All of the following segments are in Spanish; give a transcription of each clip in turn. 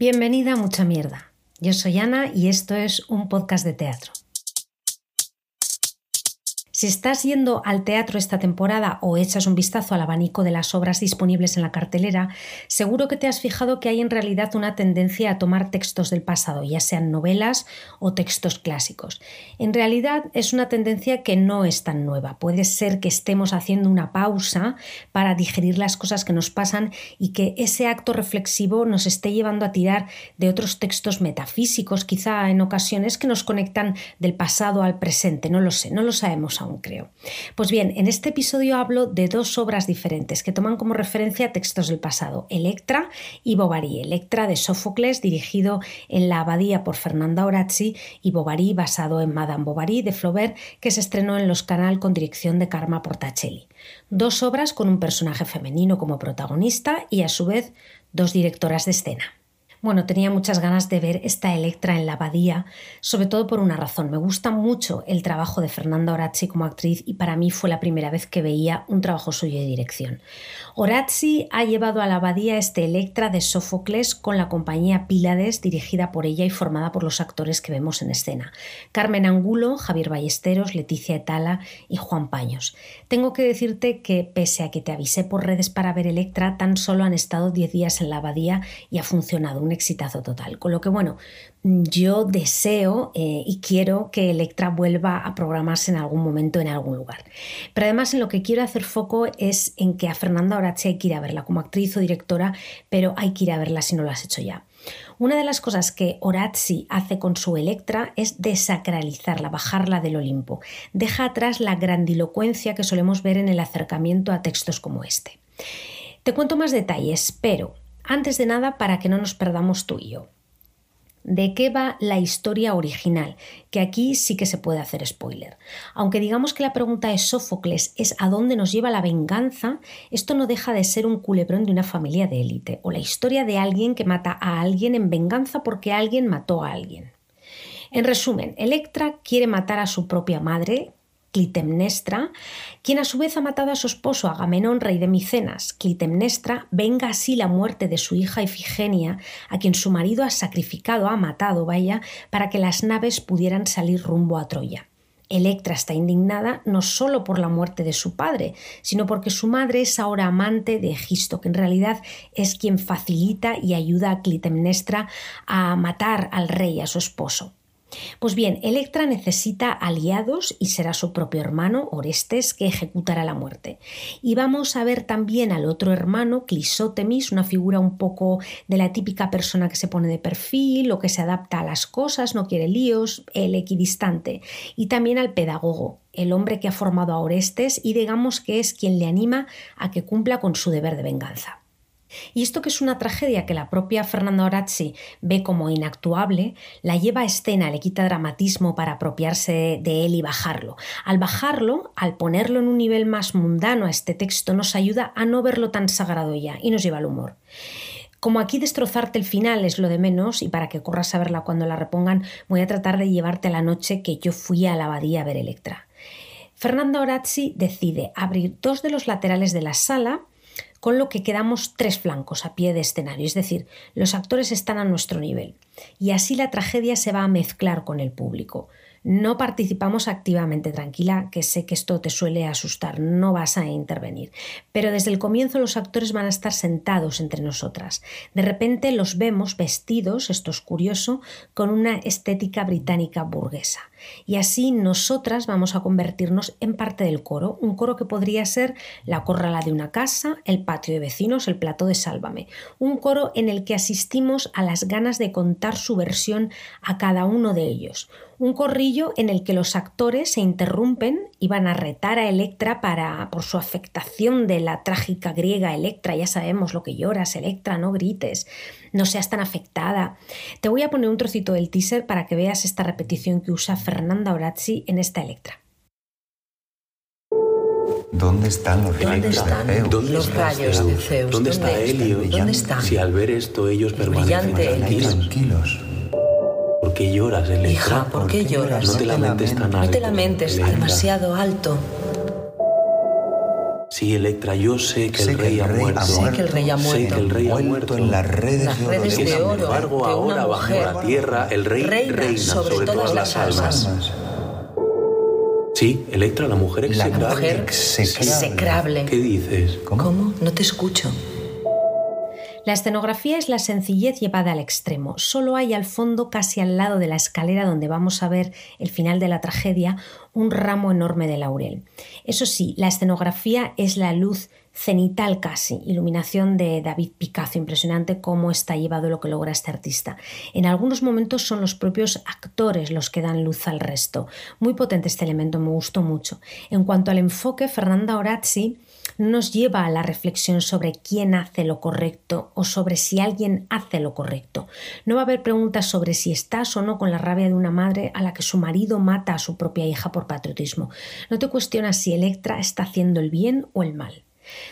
Bienvenida a Mucha Mierda. Yo soy Ana y esto es un podcast de teatro. Si estás yendo al teatro esta temporada o echas un vistazo al abanico de las obras disponibles en la cartelera, seguro que te has fijado que hay en realidad una tendencia a tomar textos del pasado, ya sean novelas o textos clásicos. En realidad es una tendencia que no es tan nueva. Puede ser que estemos haciendo una pausa para digerir las cosas que nos pasan y que ese acto reflexivo nos esté llevando a tirar de otros textos metafísicos, quizá en ocasiones que nos conectan del pasado al presente. No lo sé, no lo sabemos aún creo. Pues bien, en este episodio hablo de dos obras diferentes que toman como referencia textos del pasado, Electra y Bovary. Electra de Sófocles, dirigido en la abadía por Fernanda Orazzi, y Bovary, basado en Madame Bovary de Flaubert, que se estrenó en Los Canal con dirección de Karma Portacelli. Dos obras con un personaje femenino como protagonista y a su vez dos directoras de escena. Bueno, tenía muchas ganas de ver esta Electra en la abadía, sobre todo por una razón. Me gusta mucho el trabajo de Fernanda Orazzi como actriz y para mí fue la primera vez que veía un trabajo suyo de dirección. Orazzi ha llevado a la abadía este Electra de Sófocles con la compañía Pílades, dirigida por ella y formada por los actores que vemos en escena. Carmen Angulo, Javier Ballesteros, Leticia Etala y Juan Paños. Tengo que decirte que pese a que te avisé por redes para ver Electra, tan solo han estado 10 días en la abadía y ha funcionado exitazo total. Con lo que, bueno, yo deseo eh, y quiero que Electra vuelva a programarse en algún momento en algún lugar. Pero además en lo que quiero hacer foco es en que a Fernanda Horace hay que ir a verla como actriz o directora, pero hay que ir a verla si no lo has hecho ya. Una de las cosas que Orazzi hace con su Electra es desacralizarla, bajarla del Olimpo. Deja atrás la grandilocuencia que solemos ver en el acercamiento a textos como este. Te cuento más detalles, pero antes de nada, para que no nos perdamos tú y yo. ¿De qué va la historia original? Que aquí sí que se puede hacer spoiler. Aunque digamos que la pregunta de Sófocles es ¿a dónde nos lleva la venganza? Esto no deja de ser un culebrón de una familia de élite o la historia de alguien que mata a alguien en venganza porque alguien mató a alguien. En resumen, Electra quiere matar a su propia madre, Clitemnestra, quien a su vez ha matado a su esposo Agamenón, rey de Micenas. Clitemnestra venga así la muerte de su hija Ifigenia, a quien su marido ha sacrificado, ha matado, vaya, para que las naves pudieran salir rumbo a Troya. Electra está indignada no solo por la muerte de su padre, sino porque su madre es ahora amante de Egisto, que en realidad es quien facilita y ayuda a Clitemnestra a matar al rey, a su esposo. Pues bien, Electra necesita aliados y será su propio hermano, Orestes, que ejecutará la muerte. Y vamos a ver también al otro hermano, Clisótemis, una figura un poco de la típica persona que se pone de perfil o que se adapta a las cosas, no quiere líos, el equidistante. Y también al pedagogo, el hombre que ha formado a Orestes y digamos que es quien le anima a que cumpla con su deber de venganza. Y esto que es una tragedia que la propia Fernanda Orazzi ve como inactuable, la lleva a escena, le quita dramatismo para apropiarse de él y bajarlo. Al bajarlo, al ponerlo en un nivel más mundano a este texto, nos ayuda a no verlo tan sagrado ya y nos lleva al humor. Como aquí destrozarte el final es lo de menos, y para que corras a verla cuando la repongan, voy a tratar de llevarte a la noche que yo fui a la abadía a ver Electra. Fernanda Orazzi decide abrir dos de los laterales de la sala con lo que quedamos tres flancos a pie de escenario, es decir, los actores están a nuestro nivel. Y así la tragedia se va a mezclar con el público. No participamos activamente, tranquila, que sé que esto te suele asustar, no vas a intervenir. Pero desde el comienzo los actores van a estar sentados entre nosotras. De repente los vemos vestidos, esto es curioso, con una estética británica burguesa. Y así nosotras vamos a convertirnos en parte del coro, un coro que podría ser la corrala de una casa, el patio de vecinos, el plato de Sálvame, un coro en el que asistimos a las ganas de contar su versión a cada uno de ellos, un corrillo en el que los actores se interrumpen y van a retar a Electra para, por su afectación de la trágica griega Electra, ya sabemos lo que lloras, Electra, no grites, no seas tan afectada. Te voy a poner un trocito del teaser para que veas esta repetición que usa Fernanda Orazzi en esta Electra. ¿Dónde están los rayos de Zeus? ¿Dónde los rayos de Zeus? ¿Dónde está Helio? ¿Dónde están? Si al ver esto ellos permanecen tranquilos. ¿Por qué lloras, Electra? Hija, ¿por qué lloras? No te lamentes tan alto. No te lamentes Electra. demasiado alto. Sí, Electra, yo sé que, el, rey ha muerto. Sé que el rey ha muerto. Sé que el rey ha muerto. en las redes, Las redes de, de oro. Sin embargo, ahora bajo la tierra, el rey reina reina, sobre, todas, las almas. Almas. Sí, Electra, la mujer La execrable. Mujer Execrable. execrable. ¿Qué dices? ¿Cómo? No te escucho. La escenografía es la sencillez llevada al extremo. Solo hay al fondo, casi al lado de la escalera donde vamos a ver el final de la tragedia, un ramo enorme de laurel. Eso sí, la escenografía es la luz cenital casi, iluminación de David Picasso, impresionante cómo está llevado lo que logra este artista. En algunos momentos son los propios actores los que dan luz al resto. Muy potente este elemento, me gustó mucho. En cuanto al enfoque, Fernanda Orazzi nos lleva a la reflexión sobre quién hace lo correcto o sobre si alguien hace lo correcto. No va a haber preguntas sobre si estás o no con la rabia de una madre a la que su marido mata a su propia hija por patriotismo. No te cuestionas si Electra está haciendo el bien o el mal.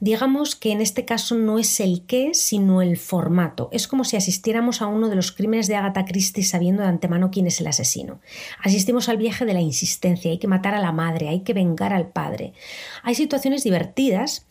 Digamos que en este caso no es el qué, sino el formato. Es como si asistiéramos a uno de los crímenes de Agatha Christie sabiendo de antemano quién es el asesino. Asistimos al viaje de la insistencia, hay que matar a la madre, hay que vengar al padre. Hay situaciones divertidas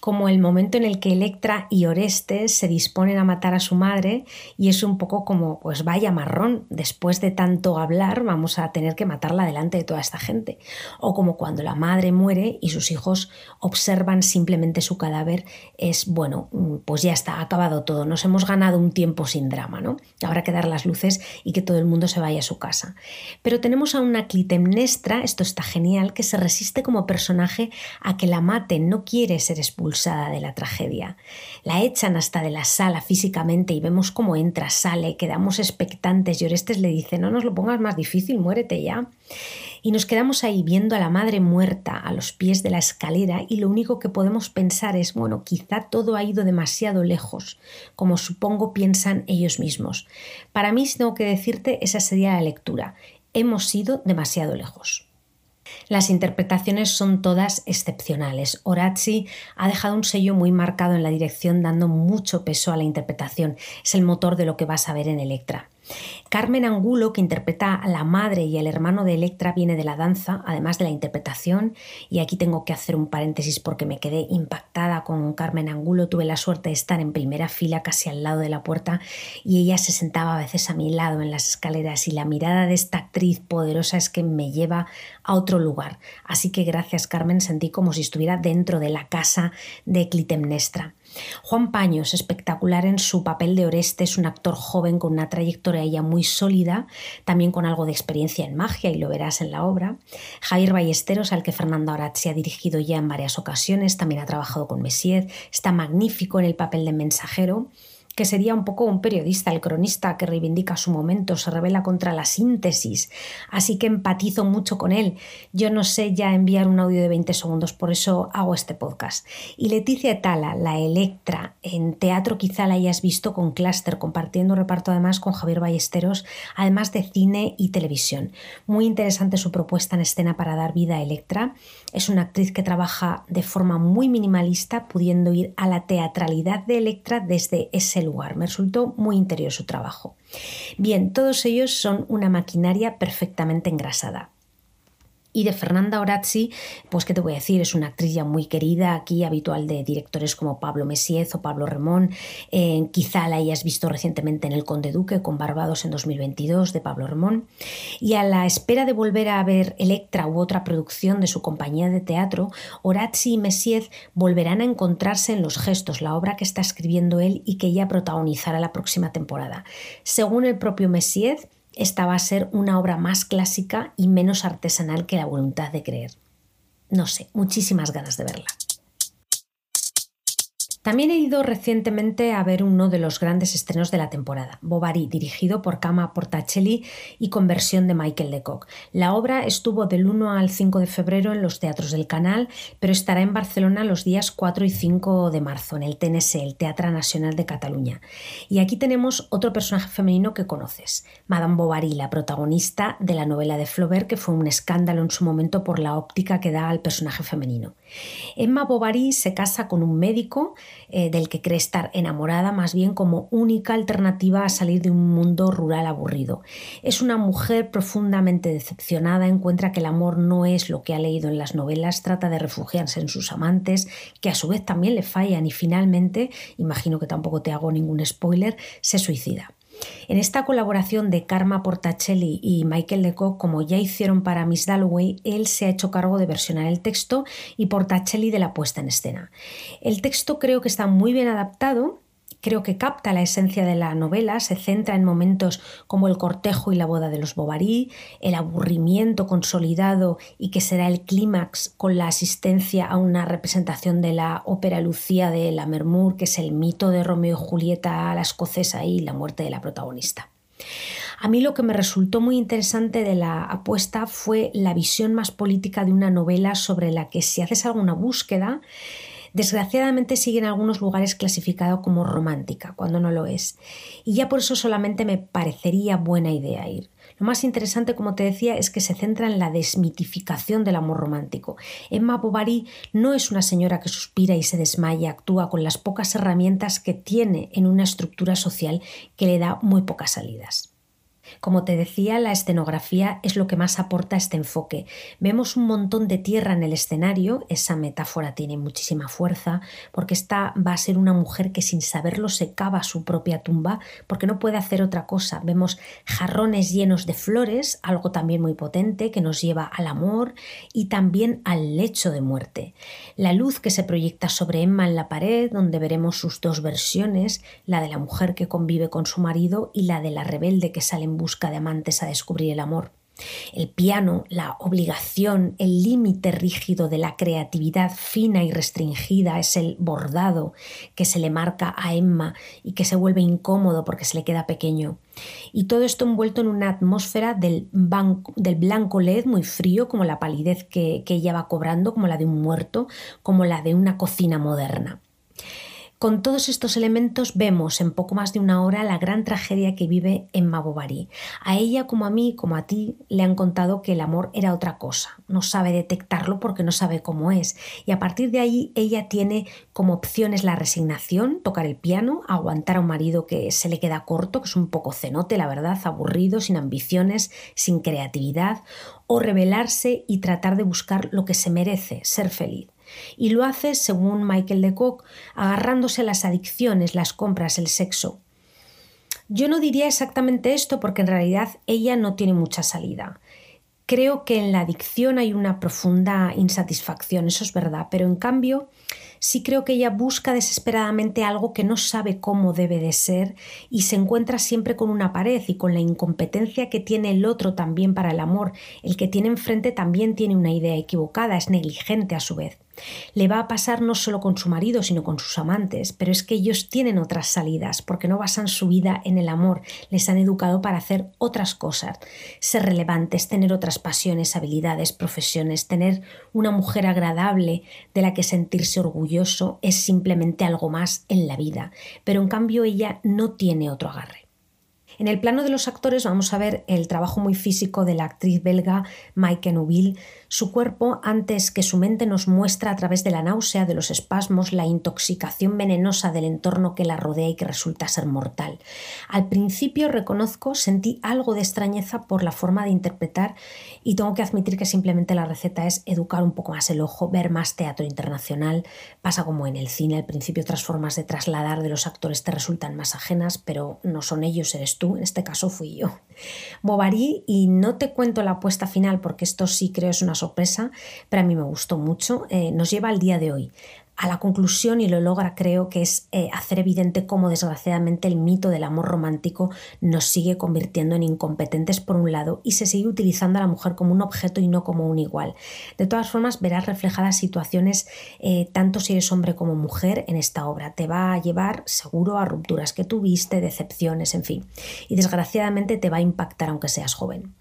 como el momento en el que Electra y Orestes se disponen a matar a su madre y es un poco como, pues vaya marrón, después de tanto hablar vamos a tener que matarla delante de toda esta gente. O como cuando la madre muere y sus hijos observan simplemente su cadáver, es bueno, pues ya está, ha acabado todo, nos hemos ganado un tiempo sin drama, ¿no? Habrá que dar las luces y que todo el mundo se vaya a su casa. Pero tenemos a una Clitemnestra, esto está genial, que se resiste como personaje a que la maten, no quiere ser expulsada de la tragedia. La echan hasta de la sala físicamente y vemos cómo entra, sale, quedamos expectantes y Orestes le dice, no nos lo pongas más difícil, muérete ya. Y nos quedamos ahí viendo a la madre muerta a los pies de la escalera y lo único que podemos pensar es, bueno, quizá todo ha ido demasiado lejos, como supongo piensan ellos mismos. Para mí, si tengo que decirte, esa sería la lectura. Hemos ido demasiado lejos. Las interpretaciones son todas excepcionales. Orazzi ha dejado un sello muy marcado en la dirección, dando mucho peso a la interpretación. Es el motor de lo que vas a ver en Electra. Carmen Angulo, que interpreta a la madre y el hermano de Electra, viene de la danza, además de la interpretación. Y aquí tengo que hacer un paréntesis porque me quedé impactada con Carmen Angulo. Tuve la suerte de estar en primera fila, casi al lado de la puerta, y ella se sentaba a veces a mi lado en las escaleras. Y la mirada de esta actriz poderosa es que me lleva a otro lugar. Así que gracias, Carmen, sentí como si estuviera dentro de la casa de Clitemnestra. Juan Paños, espectacular en su papel de Orestes, un actor joven con una trayectoria ya muy sólida, también con algo de experiencia en magia, y lo verás en la obra. Javier Ballesteros, al que Fernando Arat ha dirigido ya en varias ocasiones, también ha trabajado con Messier, está magnífico en el papel de mensajero que sería un poco un periodista, el cronista que reivindica su momento, se revela contra la síntesis, así que empatizo mucho con él. Yo no sé ya enviar un audio de 20 segundos, por eso hago este podcast. Y Leticia Etala, la Electra, en teatro quizá la hayas visto con Cluster, compartiendo reparto además con Javier Ballesteros, además de cine y televisión. Muy interesante su propuesta en escena para dar vida a Electra. Es una actriz que trabaja de forma muy minimalista, pudiendo ir a la teatralidad de Electra desde ese lugar. Me resultó muy interior su trabajo. Bien, todos ellos son una maquinaria perfectamente engrasada. Y de Fernanda Orazzi, pues qué te voy a decir, es una actriz ya muy querida aquí, habitual de directores como Pablo Messiez o Pablo Remón. Eh, quizá la hayas visto recientemente en El Conde Duque con Barbados en 2022 de Pablo Remón. Y a la espera de volver a ver Electra u otra producción de su compañía de teatro, Orazzi y Messiez volverán a encontrarse en Los Gestos, la obra que está escribiendo él y que ella protagonizará la próxima temporada. Según el propio Messiez, esta va a ser una obra más clásica y menos artesanal que la voluntad de creer. No sé, muchísimas ganas de verla. También he ido recientemente a ver uno de los grandes estrenos de la temporada, Bovary, dirigido por Kama Portacelli y con versión de Michael Kock. La obra estuvo del 1 al 5 de febrero en los teatros del canal, pero estará en Barcelona los días 4 y 5 de marzo, en el TNS, el Teatro Nacional de Cataluña. Y aquí tenemos otro personaje femenino que conoces, Madame Bovary, la protagonista de la novela de Flaubert, que fue un escándalo en su momento por la óptica que da al personaje femenino. Emma Bovary se casa con un médico, eh, del que cree estar enamorada, más bien como única alternativa a salir de un mundo rural aburrido. Es una mujer profundamente decepcionada, encuentra que el amor no es lo que ha leído en las novelas, trata de refugiarse en sus amantes, que a su vez también le fallan y finalmente, imagino que tampoco te hago ningún spoiler, se suicida. En esta colaboración de Karma Portacelli y Michael Lecoq, como ya hicieron para Miss Dalloway, él se ha hecho cargo de versionar el texto y Portacelli de la puesta en escena. El texto creo que está muy bien adaptado creo que capta la esencia de la novela, se centra en momentos como el cortejo y la boda de los Bovary, el aburrimiento consolidado y que será el clímax con la asistencia a una representación de la ópera Lucía de la Mermur, que es el mito de Romeo y Julieta a la escocesa y la muerte de la protagonista. A mí lo que me resultó muy interesante de la apuesta fue la visión más política de una novela sobre la que si haces alguna búsqueda, Desgraciadamente sigue en algunos lugares clasificado como romántica, cuando no lo es. Y ya por eso solamente me parecería buena idea ir. Lo más interesante, como te decía, es que se centra en la desmitificación del amor romántico. Emma Bovary no es una señora que suspira y se desmaya, actúa con las pocas herramientas que tiene en una estructura social que le da muy pocas salidas. Como te decía, la escenografía es lo que más aporta este enfoque. Vemos un montón de tierra en el escenario, esa metáfora tiene muchísima fuerza, porque esta va a ser una mujer que sin saberlo se cava su propia tumba, porque no puede hacer otra cosa. Vemos jarrones llenos de flores, algo también muy potente que nos lleva al amor y también al lecho de muerte. La luz que se proyecta sobre Emma en la pared, donde veremos sus dos versiones, la de la mujer que convive con su marido y la de la rebelde que sale en busca de amantes a descubrir el amor. El piano, la obligación, el límite rígido de la creatividad fina y restringida es el bordado que se le marca a Emma y que se vuelve incómodo porque se le queda pequeño. Y todo esto envuelto en una atmósfera del, del blanco LED muy frío, como la palidez que ella va cobrando, como la de un muerto, como la de una cocina moderna. Con todos estos elementos vemos en poco más de una hora la gran tragedia que vive Emma Bovary. A ella como a mí, como a ti, le han contado que el amor era otra cosa. No sabe detectarlo porque no sabe cómo es. Y a partir de ahí ella tiene como opciones la resignación, tocar el piano, aguantar a un marido que se le queda corto, que es un poco cenote, la verdad, aburrido, sin ambiciones, sin creatividad, o rebelarse y tratar de buscar lo que se merece, ser feliz. Y lo hace, según Michael Lecoq, agarrándose a las adicciones, las compras, el sexo. Yo no diría exactamente esto porque en realidad ella no tiene mucha salida. Creo que en la adicción hay una profunda insatisfacción, eso es verdad, pero en cambio sí creo que ella busca desesperadamente algo que no sabe cómo debe de ser y se encuentra siempre con una pared y con la incompetencia que tiene el otro también para el amor. El que tiene enfrente también tiene una idea equivocada, es negligente a su vez. Le va a pasar no solo con su marido, sino con sus amantes, pero es que ellos tienen otras salidas, porque no basan su vida en el amor, les han educado para hacer otras cosas, ser relevantes, tener otras pasiones, habilidades, profesiones, tener una mujer agradable de la que sentirse orgulloso es simplemente algo más en la vida, pero en cambio ella no tiene otro agarre. En el plano de los actores vamos a ver el trabajo muy físico de la actriz belga Maike Nubil. Su cuerpo, antes que su mente nos muestra a través de la náusea, de los espasmos, la intoxicación venenosa del entorno que la rodea y que resulta ser mortal. Al principio reconozco, sentí algo de extrañeza por la forma de interpretar y tengo que admitir que simplemente la receta es educar un poco más el ojo, ver más teatro internacional. Pasa como en el cine, al principio otras formas de trasladar de los actores te resultan más ajenas, pero no son ellos, eres tú en este caso fui yo. Bovary, y no te cuento la apuesta final porque esto sí creo es una sorpresa, pero a mí me gustó mucho, eh, nos lleva al día de hoy a la conclusión y lo logra creo que es eh, hacer evidente cómo desgraciadamente el mito del amor romántico nos sigue convirtiendo en incompetentes por un lado y se sigue utilizando a la mujer como un objeto y no como un igual. De todas formas verás reflejadas situaciones eh, tanto si eres hombre como mujer en esta obra. Te va a llevar seguro a rupturas que tuviste, decepciones, en fin. Y desgraciadamente te va a impactar aunque seas joven.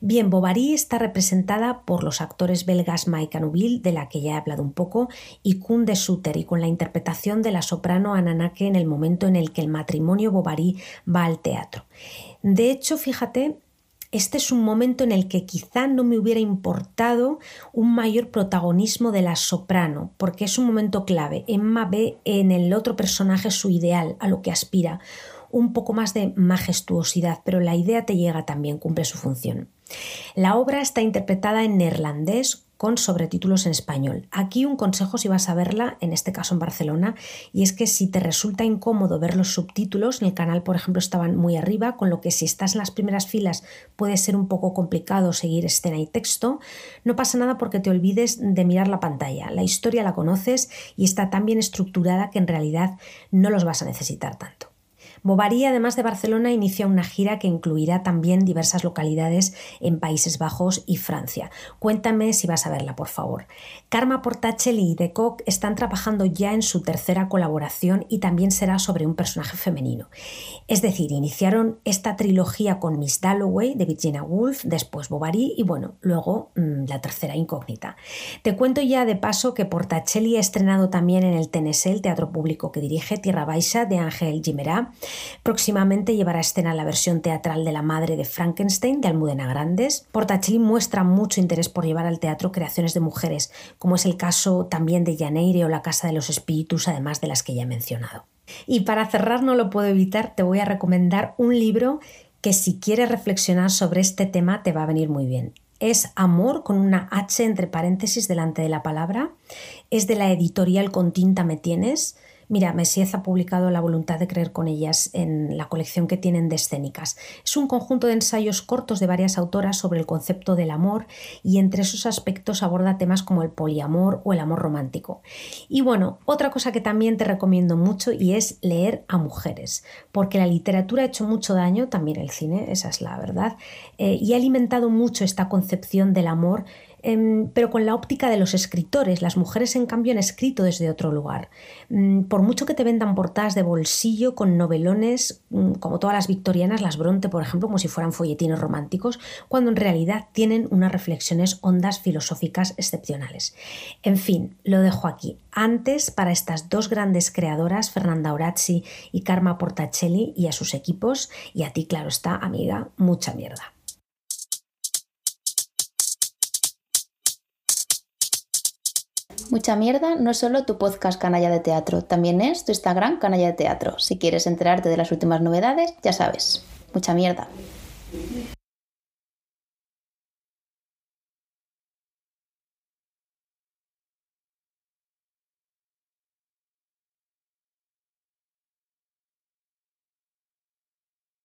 Bien, Bovary está representada por los actores belgas Mike Nubil, de la que ya he hablado un poco, y Kun de Suter, y con la interpretación de la soprano Ananake en el momento en el que el matrimonio Bovary va al teatro. De hecho, fíjate, este es un momento en el que quizá no me hubiera importado un mayor protagonismo de la soprano, porque es un momento clave. Emma ve en el otro personaje su ideal, a lo que aspira, un poco más de majestuosidad, pero la idea te llega también, cumple su función. La obra está interpretada en neerlandés con sobretítulos en español. Aquí un consejo si vas a verla, en este caso en Barcelona, y es que si te resulta incómodo ver los subtítulos, en el canal por ejemplo estaban muy arriba, con lo que si estás en las primeras filas puede ser un poco complicado seguir escena y texto, no pasa nada porque te olvides de mirar la pantalla. La historia la conoces y está tan bien estructurada que en realidad no los vas a necesitar tanto. Bovary, además de Barcelona, inicia una gira que incluirá también diversas localidades en Países Bajos y Francia. Cuéntame si vas a verla, por favor. Karma Portacelli y De Kock están trabajando ya en su tercera colaboración y también será sobre un personaje femenino. Es decir, iniciaron esta trilogía con Miss Dalloway de Virginia Woolf, después Bovary y bueno, luego mmm, la tercera incógnita. Te cuento ya de paso que Portacelli ha estrenado también en el TNS, el teatro público que dirige Tierra Baixa de Ángel Gimerá Próximamente llevará a escena la versión teatral de La madre de Frankenstein de Almudena Grandes. Portacelli muestra mucho interés por llevar al teatro creaciones de mujeres, como es el caso también de Janeire o La Casa de los Espíritus, además de las que ya he mencionado. Y para cerrar, no lo puedo evitar, te voy a recomendar un libro que si quieres reflexionar sobre este tema te va a venir muy bien. Es Amor con una H entre paréntesis delante de la palabra. Es de la editorial Con tinta me tienes Mira, Messiez ha publicado La voluntad de creer con ellas en la colección que tienen de escénicas. Es un conjunto de ensayos cortos de varias autoras sobre el concepto del amor y entre esos aspectos aborda temas como el poliamor o el amor romántico. Y bueno, otra cosa que también te recomiendo mucho y es leer a mujeres, porque la literatura ha hecho mucho daño, también el cine, esa es la verdad, eh, y ha alimentado mucho esta concepción del amor pero con la óptica de los escritores. Las mujeres, en cambio, han escrito desde otro lugar. Mm, por mucho que te vendan portadas de bolsillo con novelones, mm, como todas las victorianas, las Bronte, por ejemplo, como si fueran folletines románticos, cuando en realidad tienen unas reflexiones hondas filosóficas excepcionales. En fin, lo dejo aquí. Antes, para estas dos grandes creadoras, Fernanda Orazzi y Karma Portacelli, y a sus equipos, y a ti, claro está, amiga, mucha mierda. Mucha mierda no es solo tu podcast Canalla de Teatro, también es tu Instagram Canalla de Teatro. Si quieres enterarte de las últimas novedades, ya sabes. Mucha mierda.